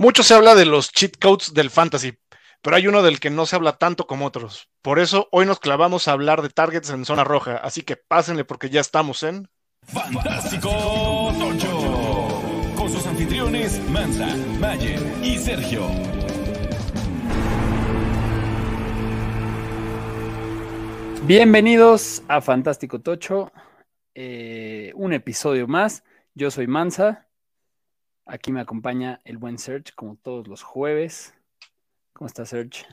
Mucho se habla de los cheat codes del fantasy, pero hay uno del que no se habla tanto como otros. Por eso hoy nos clavamos a hablar de targets en zona roja, así que pásenle porque ya estamos en Fantástico Tocho. Con sus anfitriones Mansa, Mayer y Sergio. Bienvenidos a Fantástico Tocho, eh, un episodio más. Yo soy Mansa. Aquí me acompaña el buen Serge, como todos los jueves. ¿Cómo está Serge?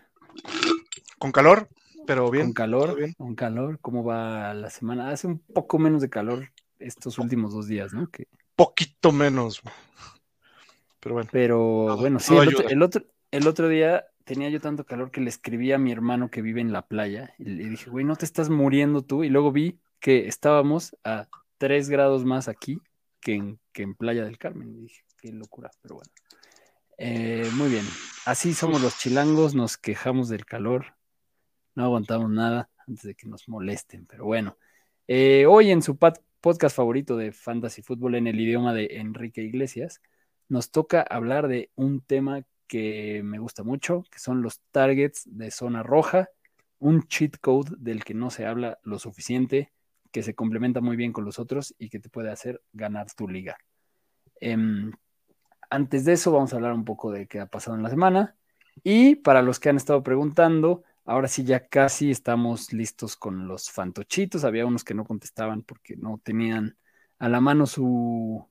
con calor, pero bien. Con calor, bien. con calor. ¿Cómo va la semana? Hace un poco menos de calor estos últimos dos días, ¿no? Que- Poquito menos. Pero bueno, pero bueno, sí, el otro, el, otro, el otro día tenía yo tanto calor que le escribí a mi hermano que vive en la playa y le dije, güey, ¿no te estás muriendo tú? Y luego vi que estábamos a 3 grados más aquí que en, que en Playa del Carmen. Y dije, qué locura, pero bueno. Eh, muy bien, así somos los chilangos, nos quejamos del calor, no aguantamos nada antes de que nos molesten, pero bueno. Eh, hoy en su podcast favorito de Fantasy Fútbol en el idioma de Enrique Iglesias, nos toca hablar de un tema que me gusta mucho, que son los targets de zona roja, un cheat code del que no se habla lo suficiente, que se complementa muy bien con los otros y que te puede hacer ganar tu liga. Em, antes de eso, vamos a hablar un poco de qué ha pasado en la semana. Y para los que han estado preguntando, ahora sí ya casi estamos listos con los fantochitos. Había unos que no contestaban porque no tenían a la mano su,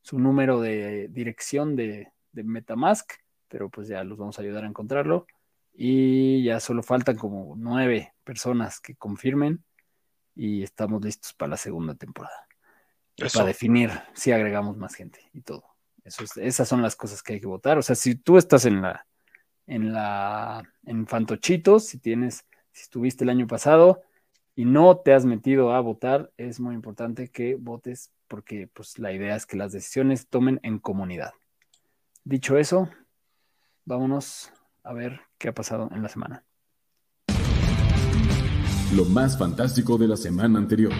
su número de dirección de, de Metamask, pero pues ya los vamos a ayudar a encontrarlo. Y ya solo faltan como nueve personas que confirmen y estamos listos para la segunda temporada. Eso. Para definir si agregamos más gente y todo. Esas son las cosas que hay que votar. O sea, si tú estás en la, en la, en Fantochitos, si tienes, si estuviste el año pasado y no te has metido a votar, es muy importante que votes porque pues la idea es que las decisiones tomen en comunidad. Dicho eso, vámonos a ver qué ha pasado en la semana. Lo más fantástico de la semana anterior.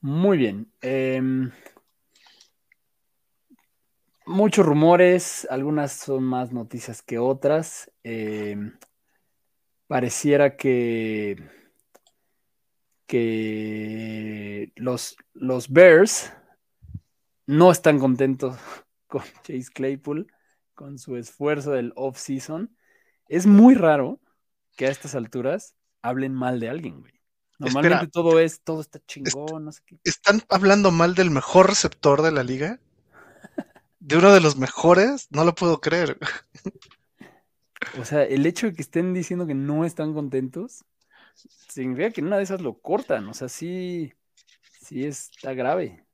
Muy bien. em, muchos rumores, algunas son más noticias que otras. em, pareciera que, que los, los Bears no están contentos con Chase Claypool, con su esfuerzo del off-season. Es muy raro que a estas alturas hablen mal de alguien, güey. Normalmente Espera. todo es, todo está chingón, no sé qué. ¿están hablando mal del mejor receptor de la liga? ¿De uno de los mejores? No lo puedo creer. O sea, el hecho de que estén diciendo que no están contentos significa que en una de esas lo cortan. O sea, sí, sí está grave.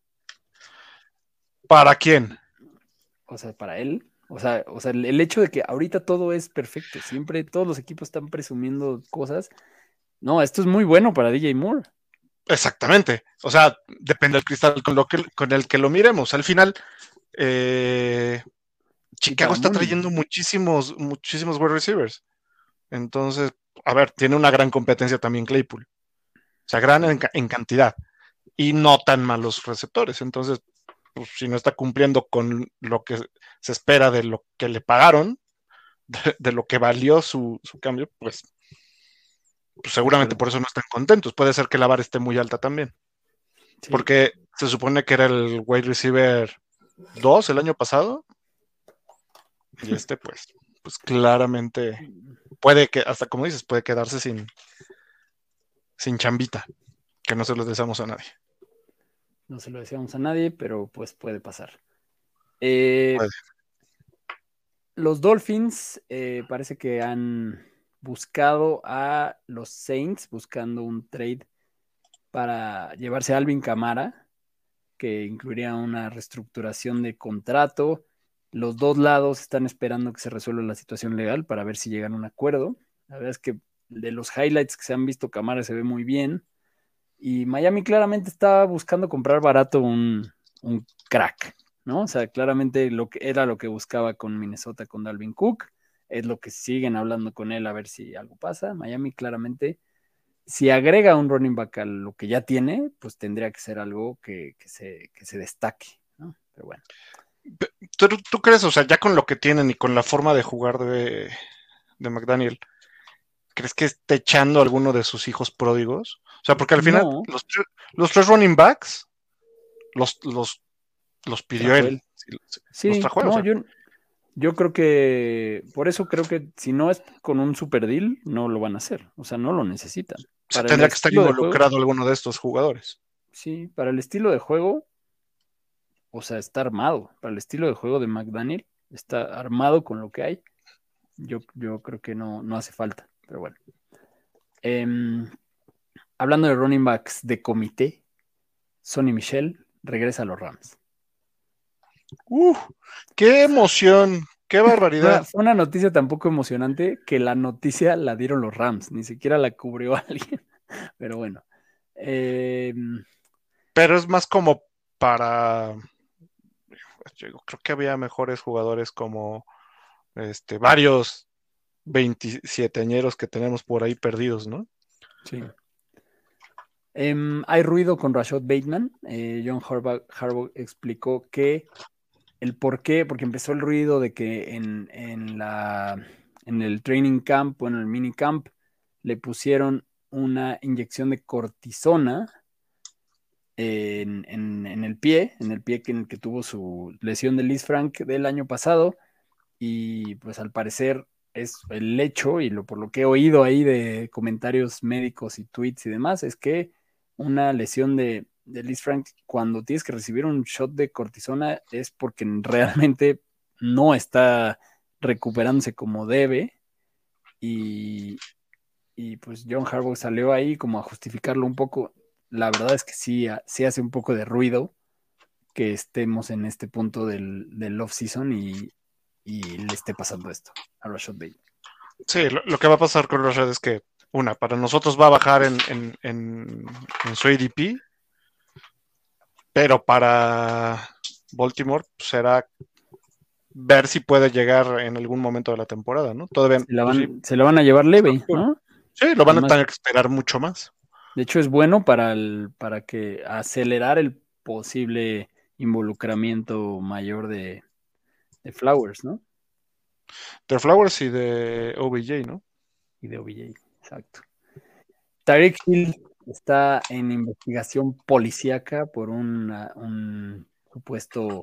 ¿Para quién? O sea, para él. O sea, o sea, el hecho de que ahorita todo es perfecto. Siempre todos los equipos están presumiendo cosas. No, esto es muy bueno para DJ Moore. Exactamente. O sea, depende del cristal con, lo que, con el que lo miremos. Al final, eh, Chicago está trayendo muchísimos, muchísimos wide receivers. Entonces, a ver, tiene una gran competencia también Claypool. O sea, gran en cantidad. Y no tan malos receptores. Entonces, pues, si no está cumpliendo con lo que se espera de lo que le pagaron, de, de lo que valió su, su cambio, pues, pues seguramente por eso no están contentos. Puede ser que la vara esté muy alta también. Sí. Porque se supone que era el wide receiver 2 el año pasado. Y este, pues, pues claramente puede que, hasta como dices, puede quedarse sin, sin chambita. Que no se los deseamos a nadie. No se lo decíamos a nadie, pero pues puede pasar. Eh, Puede. Los Dolphins eh, parece que han buscado a los Saints, buscando un trade para llevarse a Alvin Camara, que incluiría una reestructuración de contrato. Los dos lados están esperando que se resuelva la situación legal para ver si llegan a un acuerdo. La verdad es que de los highlights que se han visto, Camara se ve muy bien. Y Miami claramente está buscando comprar barato un, un crack, ¿no? O sea, claramente lo que era lo que buscaba con Minnesota con Dalvin Cook, es lo que siguen hablando con él a ver si algo pasa. Miami claramente, si agrega un running back a lo que ya tiene, pues tendría que ser algo que, que se, que se destaque, ¿no? Pero bueno. ¿tú, tú crees, o sea, ya con lo que tienen y con la forma de jugar de, de McDaniel, ¿crees que esté echando a alguno de sus hijos pródigos? O sea, porque al final No. los, los tres running backs los, los, los pidió él. él. Sí, los trajo él, o no, sea. yo, yo creo que por eso creo que si no es con un super deal, no lo van a hacer. O sea, no lo necesitan. O sea, tendría que estar estilo de juego- involucrado alguno de estos jugadores. Sí, para el estilo de juego, o sea, está armado. Para el estilo de juego de McDaniel, está armado con lo que hay. Yo, yo creo que no, no hace falta, pero bueno. Em, hablando de running backs de comité, Sonny Michel regresa a los Rams. ¡Uf! ¡Qué emoción! ¡Qué barbaridad! fue una noticia tan poco emocionante que la noticia la dieron los Rams, ni siquiera la cubrió alguien. Pero bueno. Em, Pero es más como para. Yo creo que había mejores jugadores como este, varios 27 añeros que tenemos por ahí perdidos, ¿no? Sí. Em, hay ruido con Rashad Bateman. Eh, John Harbaugh, Harbaugh explicó que el por qué, porque empezó el ruido de que en, en la, en el training camp o en el mini camp le pusieron una inyección de cortisona en, en- en el pie, en el pie que, en el que tuvo su lesión de Liz Frank del año pasado. Y pues al parecer es el hecho, y lo, por lo que he oído ahí de comentarios médicos y tweets y demás, es que una lesión de, de Liz Frank, cuando tienes que recibir un shot de cortisona, es porque realmente no está recuperándose como debe. Y, y pues John Harbaugh salió ahí como a justificarlo un poco. La verdad es que sí, ha- sí hace un poco de ruido que estemos en este punto del, del off-season y, y le esté pasando esto a Rashad Bateman. Sí, lo, lo que va a pasar con Rashad es que, una, para nosotros va a bajar en, en, en, en su ADP, pero para Baltimore pues, será ver si puede llegar en algún momento de la temporada, ¿no? Todavía Se la pues, van, se la van a llevar leve, ¿no? sí, lo van a tener que esperar mucho más. De hecho, es bueno para, el, para que acelerar el posible involucramiento mayor de, de Flowers, ¿no? De Flowers y de OBJ, ¿no? Y de OBJ, exacto. Tyreek Hill está en investigación policíaca por una- un supuesto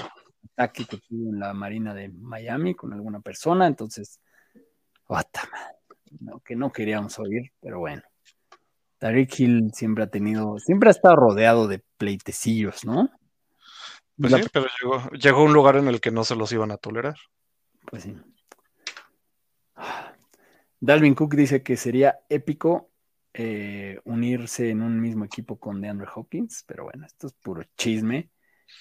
ataque que tuvo en la Marina de Miami con alguna persona, entonces, what the no, que no queríamos oír, pero bueno. Tyreek Hill siempre ha tenido, siempre ha estado rodeado de pleitecillos, ¿no? Pues La- sí, pero llegó, llegó a un lugar en el que no se los iban a tolerar. Pues sí. Dalvin Cook dice que sería épico eh, unirse en un mismo equipo con DeAndre Hopkins, pero bueno, esto es puro chisme.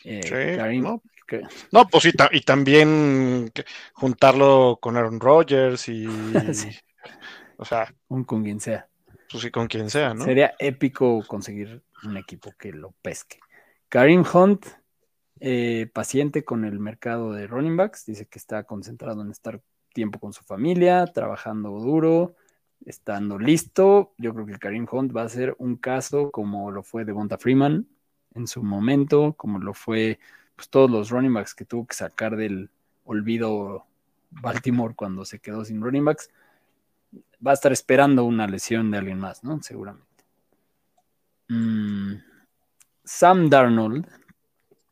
Eh, Sí, Karim- ¿no? que- No, pues sí, ta- y también juntarlo con Aaron Rodgers y, Sí. o sea, un con quien sea. pues sí, con quien sea, ¿no? Sería épico conseguir un equipo que lo pesque. Karim Hunt, eh, paciente con el mercado de running backs, dice que está concentrado en estar tiempo con su familia, trabajando duro, estando listo. Yo creo que Karim Hunt va a ser un caso como lo fue Devonta Freeman en su momento, como lo fue pues, todos los running backs que tuvo que sacar del olvido Baltimore cuando se quedó sin running backs. Va a estar esperando una lesión de alguien más, ¿no? Seguramente. Mm, Sam Darnold,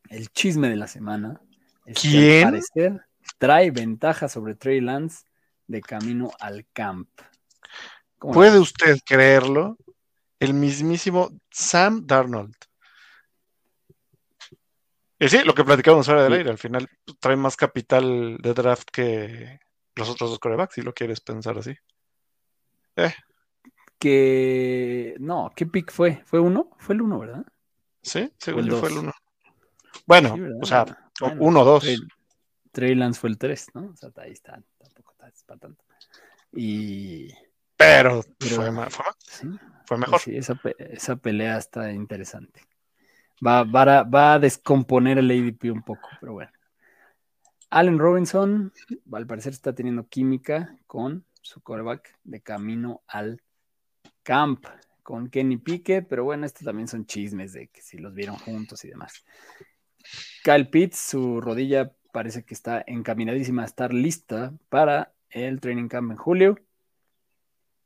el chisme de la semana. es que ¿Quién? al parecer trae ventaja sobre Trey Lance de camino al camp. ¿Cómo la ¿Puede usted creerlo? El mismísimo Sam Darnold. Y sí, lo que platicábamos fuera del aire, al final trae más capital de draft que los otros dos corebacks, si lo quieres pensar así. Que no, ¿qué pick fue? ¿Fue uno? Fue el uno, ¿verdad? Sí, según el yo fue el uno. Bueno, o sea, Bueno, uno o dos. Trey, Trey Lance fue el 3, ¿no? O sea, ahí está, tampoco está es para tanto. Y Pero, Pero- fue, fue sí, fue mejor. Sí, esa, pe- esa pelea está interesante. Va, va a, va a descomponer el ADP un poco, pero bueno. Allen Robinson, al parecer está teniendo química con su quarterback de camino al camp con Kenny Pickett, pero bueno, estos también son chismes de que si los vieron juntos y demás. Kyle Pitts, su rodilla parece que está encaminadísima a estar lista para el training camp en julio.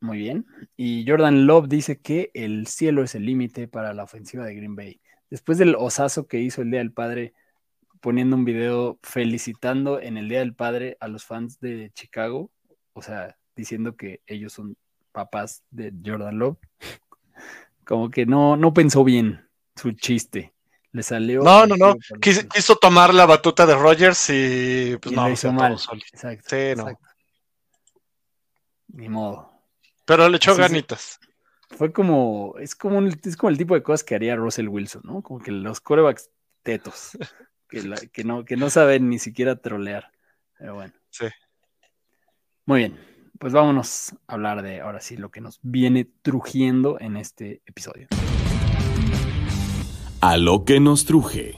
Muy bien. Y Jordan Love dice que el cielo es el límite para la ofensiva de Green Bay. Después del osazo que hizo el Día del Padre poniendo un video felicitando en el Día del Padre a los fans de Chicago, o sea, diciendo que ellos son papás de Jordan Love. Como que no, no pensó bien su chiste. Le salió. No, no, no. Quiso, tomar la batuta de Rogers y pues no, hizo mal. Exacto. Sí, no. Ni modo. Pero le echó ganitas. Fue como, es como, es como el tipo de cosas que haría Russell Wilson, ¿no? Como que los corebacks tetos, que, no, que no saben ni siquiera trolear. Pero bueno. Sí. Muy bien, pues vámonos a hablar de ahora sí lo que nos viene trujiendo en este episodio. A lo que nos truje.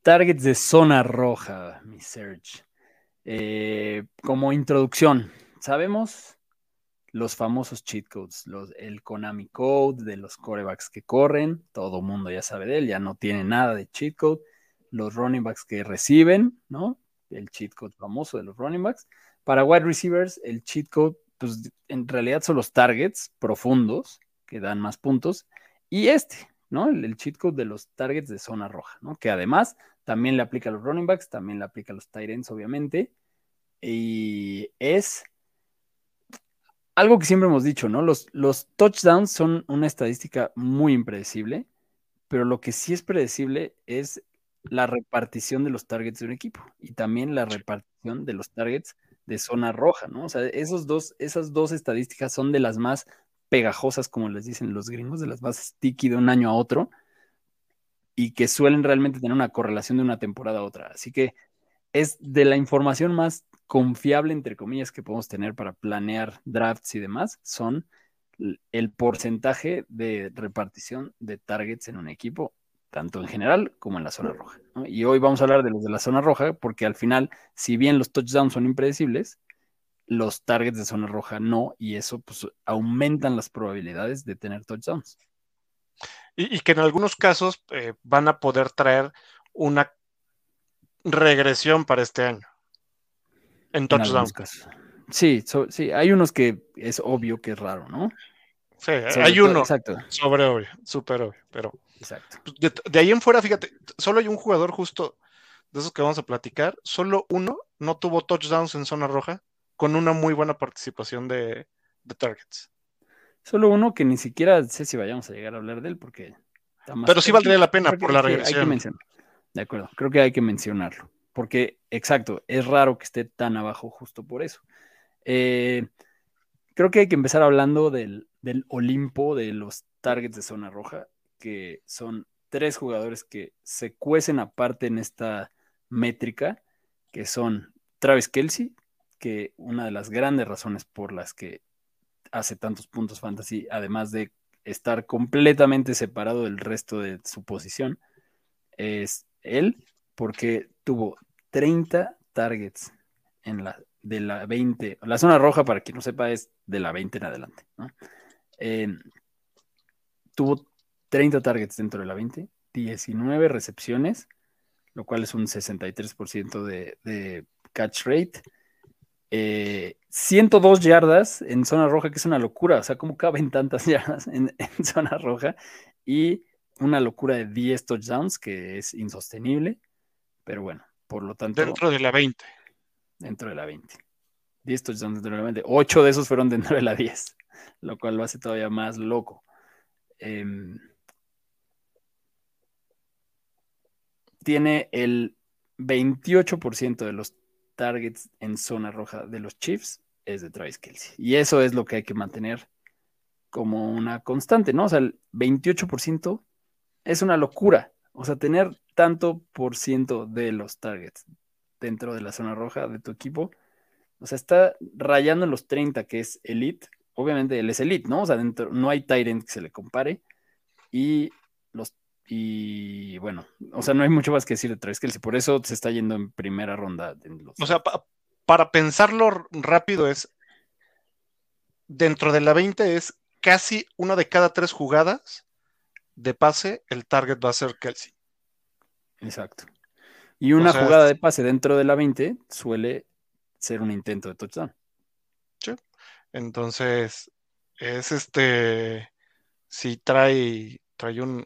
Targets de zona roja, mi Serge. Eh, como introducción, sabemos los famosos cheat codes, el Konami Code de los corebacks que corren, todo mundo ya sabe de él, ya no tiene nada de cheat code. Los running backs que reciben, ¿no? El cheat code famoso de los running backs. Para wide receivers, el cheat code, pues en realidad son los targets profundos que dan más puntos. Y este, ¿no? El, el cheat code de los targets de zona roja, ¿no? Que además también le aplica a los running backs, también le aplica a los tight ends, obviamente. Y es algo que siempre hemos dicho, ¿no? Los, los touchdowns son una estadística muy impredecible, pero lo que sí es predecible es la repartición de los targets de un equipo y también la repartición de los targets de zona roja, ¿no? O sea, esos dos, esas dos estadísticas son de las más pegajosas, como les dicen los gringos, de las más sticky de un año a otro, y que suelen realmente tener una correlación de una temporada a otra. Así que es de la información más confiable, entre comillas, que podemos tener para planear drafts y demás, son el porcentaje de repartición de targets en un equipo, tanto en general como en la zona roja. Y hoy vamos a hablar de los de la zona roja, porque al final, si bien los touchdowns son impredecibles, los targets de zona roja no, y eso pues aumentan las probabilidades de tener touchdowns. Y, que en algunos casos eh, van a poder traer una regresión para este año. En touchdown. sí, sí, hay unos que es obvio que es raro, ¿no? Sí, hay uno exacto. sobre obvio, súper obvio, pero exacto. Pues, de, ahí en fuera, fíjate, solo hay un jugador justo de esos que vamos a platicar, solo uno no tuvo touchdowns en zona roja con una muy buena participación de, de targets. Solo uno que ni siquiera sé si vayamos a llegar a hablar de él porque... Pero sí valdría la pena por la regresión. de acuerdo, creo que hay que mencionarlo. Porque, exacto, es raro que esté tan abajo justo por eso. Eh, creo que hay que empezar hablando del, del Olimpo de los targets de zona roja, que son tres jugadores que se cuecen aparte en esta métrica, que son Travis Kelsey, que una de las grandes razones por las que hace tantos puntos fantasy, además de estar completamente separado del resto de su posición, es él, porque tuvo 30 targets en la de la 20. La zona roja, para quien no sepa, es de la 20 en adelante. tuvo 30 targets dentro de la 20, 19 recepciones, lo cual es un 63% de, de catch rate 102 eh, yardas en zona roja, que es una locura, o sea, ¿cómo caben tantas yardas en, zona roja? Y una locura de 10 touchdowns, que es insostenible, pero bueno, por lo tanto... Dentro de la 20. Dentro de la 20. 10 touchdowns dentro de la 20. 8 de esos fueron dentro de la 10, lo cual lo hace todavía más loco. Em, tiene el 28% de los targets en zona roja de los Chiefs es de Travis Kelsey. Y eso es lo que hay que mantener como una constante, ¿no? O sea, el 28% es una locura. O sea, tener tanto por ciento de los targets dentro de la zona roja de tu equipo, o sea, está rayando en los 30, que es elite. Obviamente él es elite, ¿no? O sea, dentro no hay Tyrant que se le compare. Y los y bueno, o sea, no hay mucho más que decir de Travis Kelsey, por eso se está yendo en primera ronda. O sea, para pensarlo rápido es, dentro de la 20 es casi una de cada tres jugadas de pase, el target va a ser Kelsey. Exacto. Y una jugada de pase dentro de la 20 suele ser un intento de touchdown. Sí. Entonces, es este, si trae, trae un,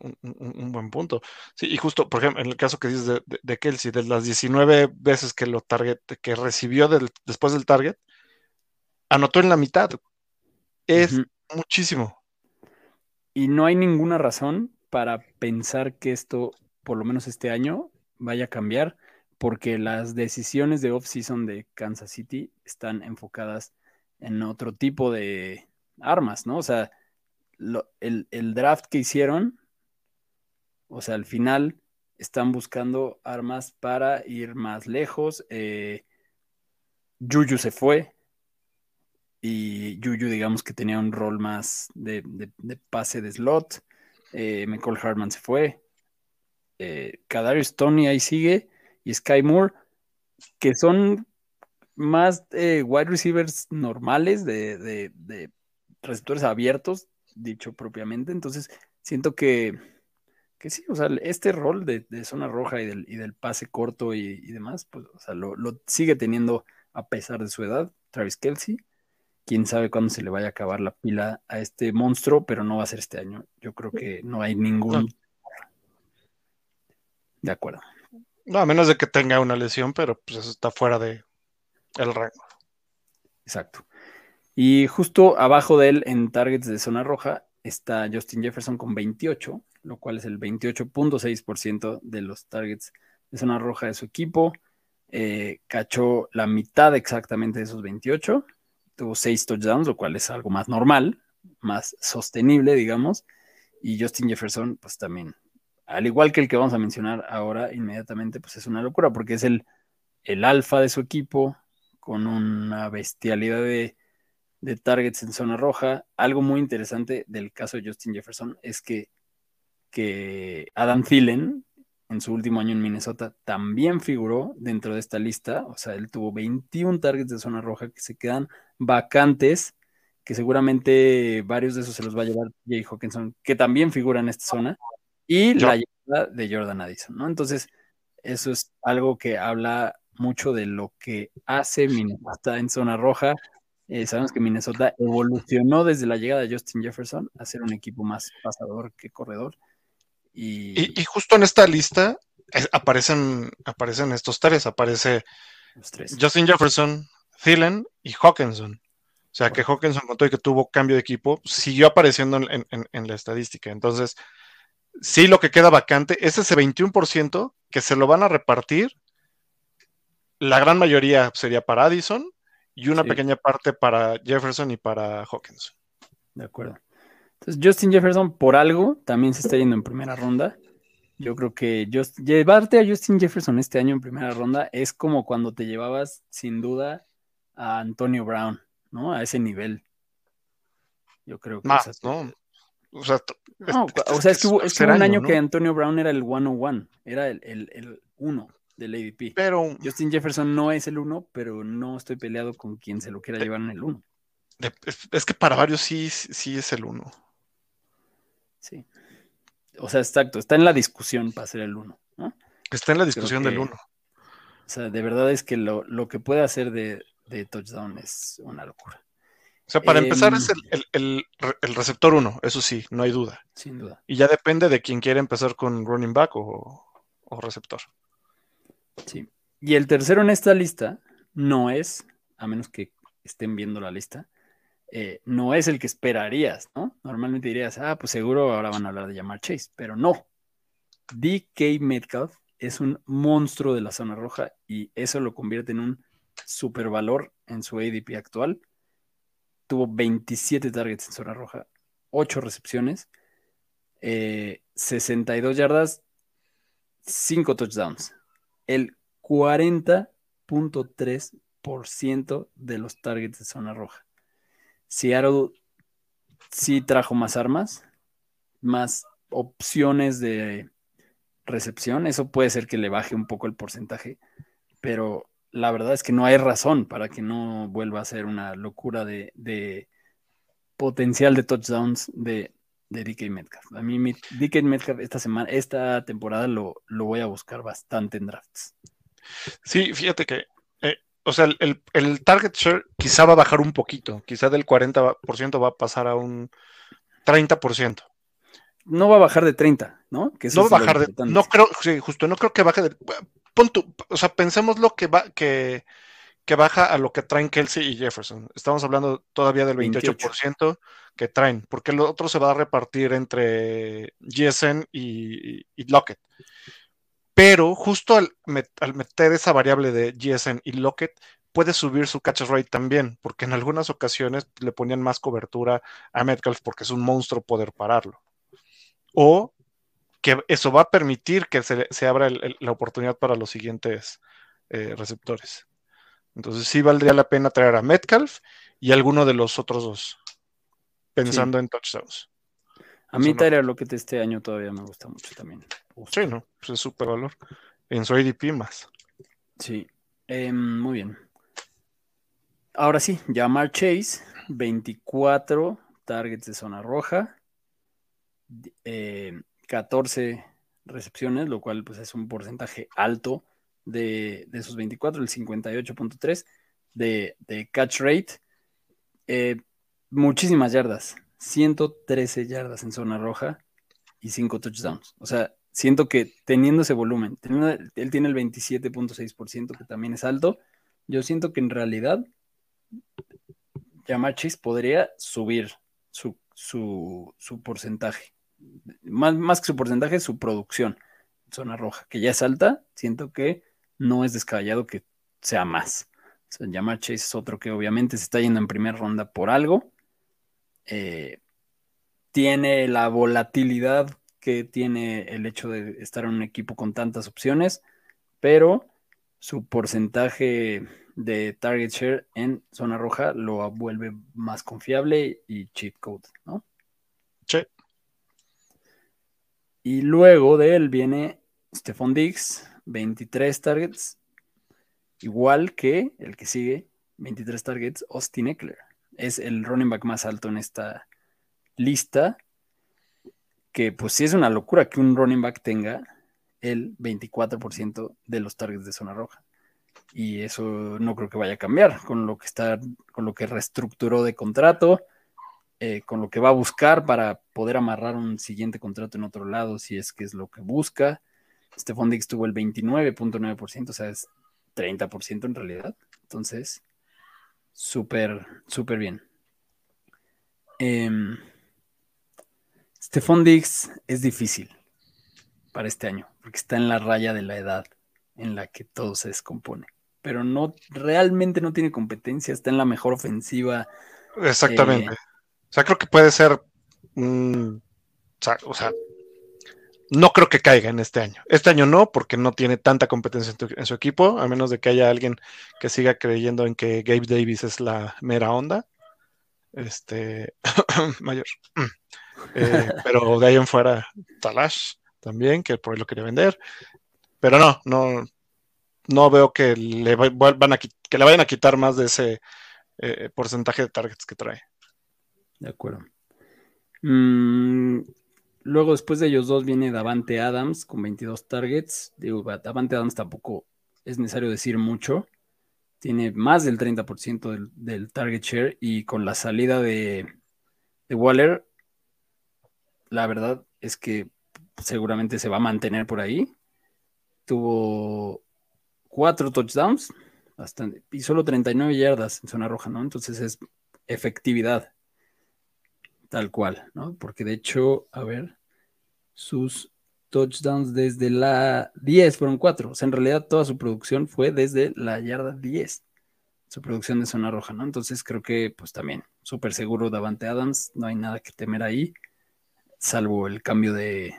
buen punto. Sí, y justo, por ejemplo, en el caso que dices de, Kelsey, de las 19 veces que lo target, que recibió después del target, anotó en la mitad. Es muchísimo. Y no hay ninguna razón para pensar que esto, por lo menos este año, vaya a cambiar, porque las decisiones de off-season de Kansas City están enfocadas en otro tipo de armas, ¿no? O sea, el, draft que hicieron, o sea, al final están buscando armas para ir más lejos. Eh, Juju se fue, y Juju, digamos que tenía un rol más de, pase de slot. Eh, McCall Hartman se fue. Eh, Kadarius Tony ahí sigue. Y Sky Moore, que son más eh, wide receivers normales, de, receptores abiertos, dicho propiamente. Entonces, siento que, que sí, o sea, este rol de, zona roja y del, pase corto y, demás, pues, o sea, lo, lo sigue teniendo a pesar de su edad, Travis Kelsey quién sabe cuándo se le vaya a acabar la pila a este monstruo, pero no va a ser este año. Yo creo que no hay ningún. De acuerdo. No, a menos de que tenga una lesión, pero pues eso está fuera de el rango. Exacto. Y justo abajo de él, en targets de zona roja, está Justin Jefferson con 28, lo cual es el 28.6% de los targets de zona roja de su equipo. Eh, cachó la mitad exactamente de esos 28 tuvo seis touchdowns, lo cual es algo más normal, más sostenible, digamos. Y Justin Jefferson, pues también, al igual que el que vamos a mencionar ahora inmediatamente, pues es una locura, porque es el, el alfa de su equipo, con una bestialidad de, de targets en zona roja. Algo muy interesante del caso de Justin Jefferson es que, que Adam Thielen, en su último año en Minnesota, también figuró dentro de esta lista. O sea, él tuvo 21 targets de zona roja que se quedan vacantes, que seguramente varios de esos se los va a llevar Jay Hawkinson, que también figura en esta zona, y la llegada de Jordan Addison, ¿no? Entonces, eso es algo que habla mucho de lo que hace Minnesota en zona roja. Eh, sabemos que Minnesota evolucionó desde la llegada de Justin Jefferson a ser un equipo más pasador que corredor. Y, justo en esta lista eh, aparecen, aparecen estos tres. Aparece Justin Jefferson, Thielen y Hawkinson. O sea que Hawkinson, con todo que tuvo cambio de equipo, siguió apareciendo en, la estadística. Entonces, sí lo que queda vacante es ese 21% que se lo van a repartir. La gran mayoría sería para Addison y una pequeña parte para Jefferson y para Hawkinson. De acuerdo. Entonces, Justin Jefferson, por algo, también se está yendo en primera ronda. Yo creo que llevarte a Justin Jefferson este año en primera ronda es como cuando te llevabas, sin duda, a Antonio Brown, ¿no? A ese nivel. Yo creo que. Más, ¿no? O sea, o sea, es que hubo, un año que Antonio Brown era el 101, era el, el, el uno del ADP. Pero. Justin Jefferson no es el uno, pero no estoy peleado con quien se lo quiera llevar en el uno. Es que para varios sí, sí es el uno. Sí. O sea, exacto, está en la discusión para ser el uno, ¿no? Está en la discusión del uno. O sea, de verdad es que lo, que puede hacer de, touchdown es una locura. O sea, para empezar es em, el, receptor uno, eso sí, no hay duda. Sin duda. Y ya depende de quién quiere empezar con running back o, o receptor. Sí. Y el tercero en esta lista no es, a menos que estén viendo la lista, eh, no es el que esperarías, ¿no? Normalmente dirías, ah, pues seguro ahora van a hablar de llamar Chase, pero no. DK Metcalf es un monstruo de la zona roja y eso lo convierte en un supervalor en su ADP actual. Tuvo 27 targets en zona roja, 8 recepciones, 62 eh, yardas, 5 touchdowns. El 40.3% de los targets de zona roja. Seattle sí trajo más armas, más opciones de recepción. Eso puede ser que le baje un poco el porcentaje, pero la verdad es que no hay razón para que no vuelva a ser una locura de, potencial de touchdowns de de DK Metcalf. A mí mi- DK Metcalf esta semana, esta temporada lo, lo voy a buscar bastante en drafts. Sí, fíjate que, eh, o sea, el, el- target share quizá va a bajar un poquito, quizá del 40% va a pasar a un 30%. No va a bajar de 30, ¿no? Que eso No va a bajar de, no creo, sí, justo, no creo que baje de, pon tú, o sea, pensemos lo que va, que, que baja a lo que traen Kelsey y Jefferson. Estamos hablando todavía del 28% que traen, porque el otro se va a repartir entre GSN y, y Lockett. Pero justo al, met- al meter esa variable de GSN y Lockett, puede subir su catch rate también, porque en algunas ocasiones le ponían más cobertura a Metcalf porque es un monstruo poder pararlo. O que eso va a permitir que se, se abra el- el- la oportunidad para los siguientes eh, receptores. Entonces sí valdría la pena traer a Metcalf y alguno de los otros dos, pensando en touchdowns. A mí Eso no. Tyler Lockett este año todavía me gusta mucho también. Sí, ¿no? Pues es súper valor. En su ADP más. Sí, Em, muy bien. Ahora sí, Jamar Chase, 24 targets de zona roja, eh, 14 recepciones, lo cual pues es un porcentaje alto de, esos 24, el 58.3 de, catch rate. Eh, muchísimas yardas, 113 yardas en zona roja y 5 touchdowns. O sea, siento que teniendo ese volumen, él tiene el 27.6%, que también es alto, yo siento que en realidad Jamar Chase podría subir su, su, su porcentaje. Más, más que su porcentaje, su producción en zona roja, que ya es alta, siento que no es descabellado que sea más. O sea, Jamar Chase es otro que obviamente se está yendo en primera ronda por algo. Eh, tiene la volatilidad que tiene el hecho de estar en un equipo con tantas opciones, pero su porcentaje de target share en zona roja lo vuelve más confiable y cheat code, ¿no? Sí. Y luego de él viene Stephon Diggs, 23 targets, igual que el que sigue, 23 targets, Austin Eckler. Es el running back más alto en esta lista, que pues sí es una locura que un running back tenga el 24% de los targets de zona roja. Y eso no creo que vaya a cambiar con lo que está, con lo que reestructuró de contrato, eh, con lo que va a buscar para poder amarrar un siguiente contrato en otro lado, si es que es lo que busca. Stephon Diggs tuvo el 29.9%, o sea, es 30% en realidad. Entonces, súper, súper bien. Em, Stephon Diggs es difícil para este año, porque está en la raya de la edad en la que todo se descompone. Pero no, realmente no tiene competencia, está en la mejor ofensiva. Exactamente. Eh, o sea, creo que puede ser. mm, o sea, no creo que caiga en este año. Este año no, porque no tiene tanta competencia en, su equipo, a menos de que haya alguien que siga creyendo en que Gabe Davis es la mera onda. Este. mayor. Eh, pero de ahí en fuera, Talash también, que por ahí lo quería vender. Pero no, no, no veo que le, va- vuelvan a, que le vayan a quitar más de ese eh, porcentaje de targets que trae. De acuerdo. Mm, luego, después de ellos dos, viene Davante Adams con 22 targets. Digo, Davante Adams tampoco es necesario decir mucho. Tiene más del 30% del, del target share y con la salida de, Waller, la verdad es que seguramente se va a mantener por ahí. Tuvo cuatro touchdowns y solo 39 yardas en zona roja, ¿no? Entonces es efectividad. Tal cual, ¿no? Porque de hecho, a ver, sus touchdowns desde la 10 fueron 4. O sea, en realidad toda su producción fue desde la yarda 10. Su producción de zona roja, ¿no? Entonces creo que, pues también, súper seguro Davante Adams, no hay nada que temer ahí, salvo el cambio de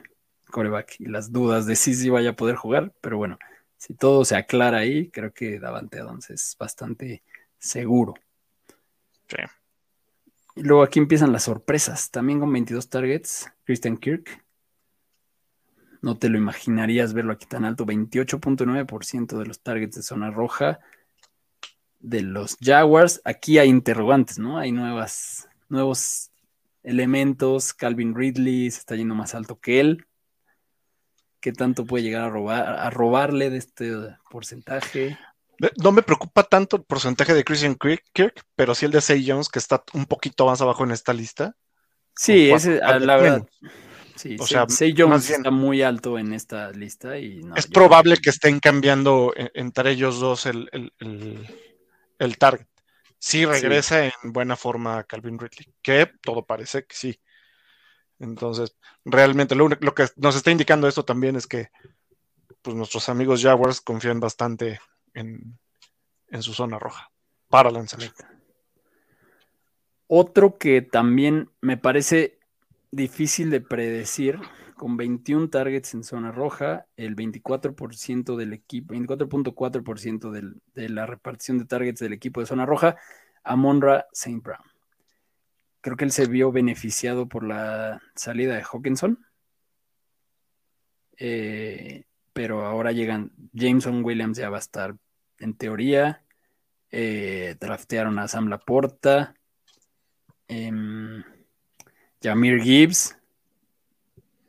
coreback y las dudas de si sí vaya a poder jugar. Pero bueno, si todo se aclara ahí, creo que Davante Adams es bastante seguro. Sí. Y luego aquí empiezan las sorpresas. También con 22 targets, Christian Kirk. No te lo imaginarías verlo aquí tan alto. 28.9% de los targets de zona roja de los Jaguars. Aquí hay interrogantes, ¿no? Hay nuevas, nuevos elementos. Calvin Ridley se está yendo más alto que él. ¿Qué tanto puede llegar a, robar, a robarle de este porcentaje? No me preocupa tanto el porcentaje de Christian Kirk, pero sí el de Say Jones, que está un poquito más abajo en esta lista. Sí, ese, la verdad. Sí, o sea, Say Jones está muy alto en esta lista y es probable que estén cambiando entre ellos dos el, el, target. Sí regresa en buena forma Calvin Ridley, que todo parece que sí. Entonces, realmente lo, lo que nos está indicando esto también es que pues, nuestros amigos Jaguars confían bastante en, su zona roja para lanzar. Otro que también me parece difícil de predecir, con 21 targets en zona roja, el 24% del equipo, 24.4% de la repartición de targets del equipo de zona roja, Amonra St. Brown. Creo que él se vio beneficiado por la salida de Hawkinson. Eh, pero ahora llegan, Jameson Williams ya va a estar en teoría. Eh, draftearon a Sam Laporta. Em, Jamir Gibbs.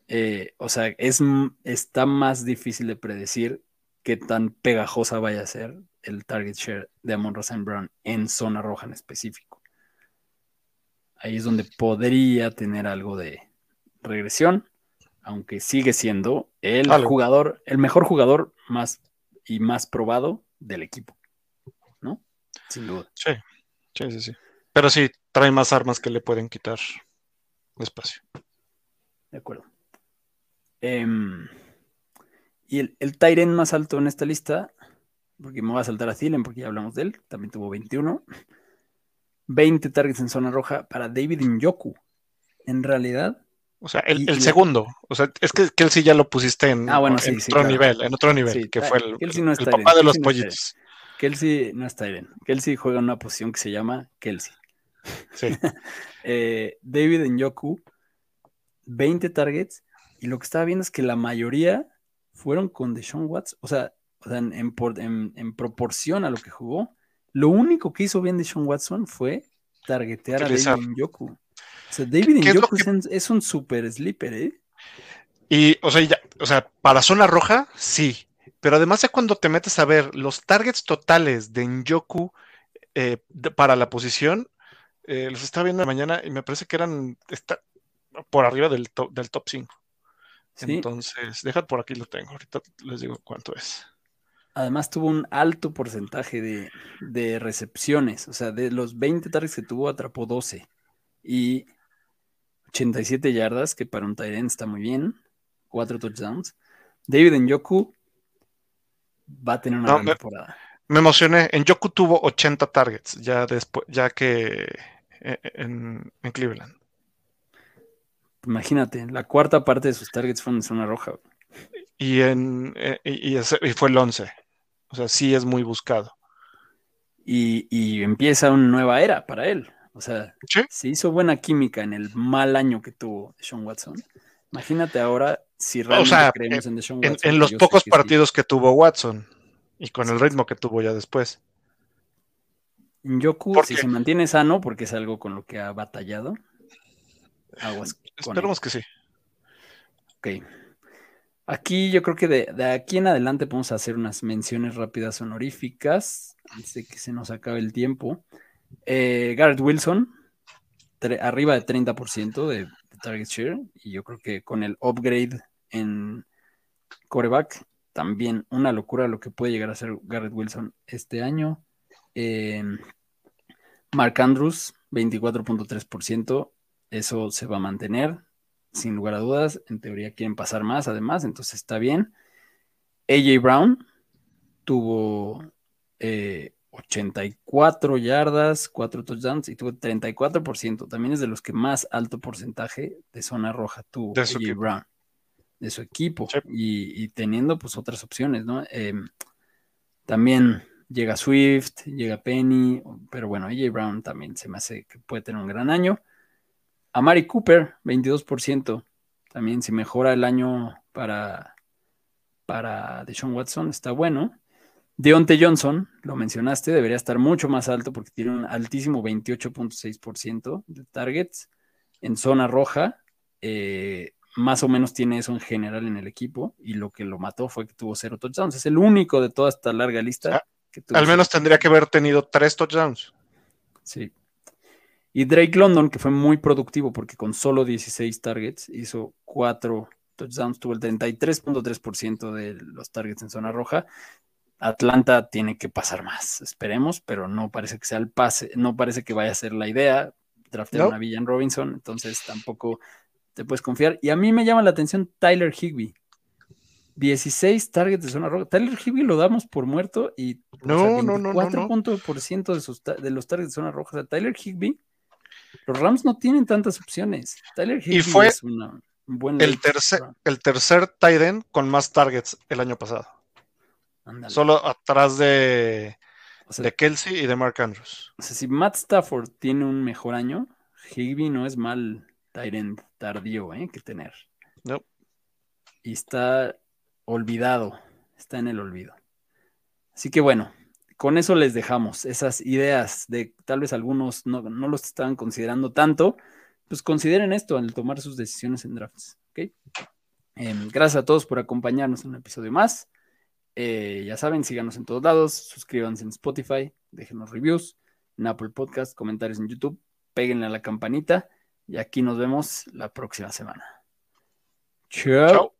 Eh, o sea, es, está más difícil de predecir qué tan pegajosa vaya a ser el target share de Amon Rosen Brown en zona roja en específico. Ahí es donde podría tener algo de regresión, aunque sigue siendo el jugador, el mejor jugador más y más probado del equipo, ¿no? Sin duda. Sí, sí, sí, sí. Pero sí, trae más armas que le pueden quitar espacio. De acuerdo. Em, y el, el más alto en esta lista, porque me voy a saltar a Thielen porque ya hablamos de él, también tuvo 21. 20 targets en zona roja para David Njoku. En realidad. O sea, el, segundo. O sea, es que Kelsey ya lo pusiste en, ah, otro nivel, en otro nivel, que fue el, papá de los pollitos. Kelsey no está bien. Kelsey juega en una posición que se llama Kelsey. Sí. eh, David Njoku, 20 targets, y lo que estaba viendo es que la mayoría fueron con Deshaun Watts, o sea, en, en, proporción a lo que jugó, lo único que hizo bien Deshaun Watson fue targetear a David Njoku. O sea, David Njoku es, un super sleeper, ¿eh? Y, o sea, o sea, para zona roja, sí. Pero además ya cuando te metes a ver los targets totales de Njoku eh, para la posición, eh, los estaba viendo mañana y me parece que eran está, por arriba del, top, del top 5. Entonces, déjate por aquí lo tengo. Ahorita les digo cuánto es. Además tuvo un alto porcentaje de, recepciones. O sea, de los 20 targets que tuvo, atrapó 12. Y 87 yardas, que para un Tyrant está muy bien. Cuatro touchdowns. David Njoku va a tener una gran temporada. Me emocioné. Njoku tuvo 80 targets ya después, ya que eh, en, Cleveland. Imagínate, la cuarta parte de sus targets fueron en zona roja. Y, en, eh, y, fue el 11. O sea, sí es muy buscado. Y, empieza una nueva era para él. O sea, se hizo buena química en el mal año que tuvo Sean Watson. Imagínate ahora si realmente creemos en Deshaun Watson. En, los pocos partidos que tuvo Watson y con el ritmo que tuvo ya después. Yoku, si se mantiene sano, porque es algo con lo que ha batallado. Aguas Esperemos que sí. Ok. Aquí yo creo que de, aquí en adelante podemos hacer unas menciones rápidas honoríficas de que se nos acabe el tiempo. Eh, Garrett Wilson, arriba de 30% de, de, target share, y yo creo que con el upgrade en coreback, también una locura lo que puede llegar a ser Garrett Wilson este año. Eh, Mark Andrews, 24.3%, eso se va a mantener sin lugar a dudas. En teoría quieren pasar más, además, entonces está bien. AJ Brown tuvo 84 eh, yardas, 4 touchdowns y tuvo 34%. También es de los que más alto porcentaje de zona roja tuvo AJ Brown de su equipo y, teniendo pues otras opciones, ¿no? Em, también llega Swift, llega Penny, pero bueno, AJ Brown también se me hace que puede tener un gran año. A Mari Cooper, 22%. También si mejora el año para, para Deshaun Watson, está bueno. Deontay Johnson, lo mencionaste, debería estar mucho más alto porque tiene un altísimo 28.6% de targets. en zona roja. Eh, más o menos tiene eso en general en el equipo y lo que lo mató fue que tuvo cero touchdowns. Es el único de toda esta larga lista. Que Al menos tendría que haber tenido tres touchdowns. Sí. Y Drake London, que fue muy productivo porque con solo 16 targets hizo cuatro touchdowns, tuvo el 33.3% de los targets en zona roja. Atlanta tiene que pasar más, esperemos, pero no parece que sea el pase, no parece que vaya a ser la idea. Draftear No. a Villan Robinson, entonces tampoco te puedes confiar. Y a mí me llama la atención Tyler Higby. 16 targets de zona roja. Tyler Higby lo damos por muerto y o No, sea, no, no, no, no. 24% de, sus de los targets de zona roja. O sea, Tyler Higby, los Rams no tienen tantas opciones. Tyler Higby fue es una- un buen El tercer, el tercer tight end con más targets el año pasado. Ándale. Solo atrás de, O sea, de Kelsey y de Mark Andrews. o sea, si Matt Stafford tiene un mejor año, Higby no es mal tight end tardío ¿eh? que tener. No. Y está olvidado, está en el olvido. Así que bueno, con eso les dejamos esas ideas de tal vez algunos no, no los estaban considerando tanto, pues consideren esto al tomar sus decisiones en drafts. ¿ok? Em, gracias a todos por acompañarnos en un episodio más. Eh, ya saben, síganos en todos lados, suscríbanse en Spotify, déjenos reviews, en Apple Podcast, comentarios en YouTube, péguenle a la campanita y aquí nos vemos la próxima semana. Chao.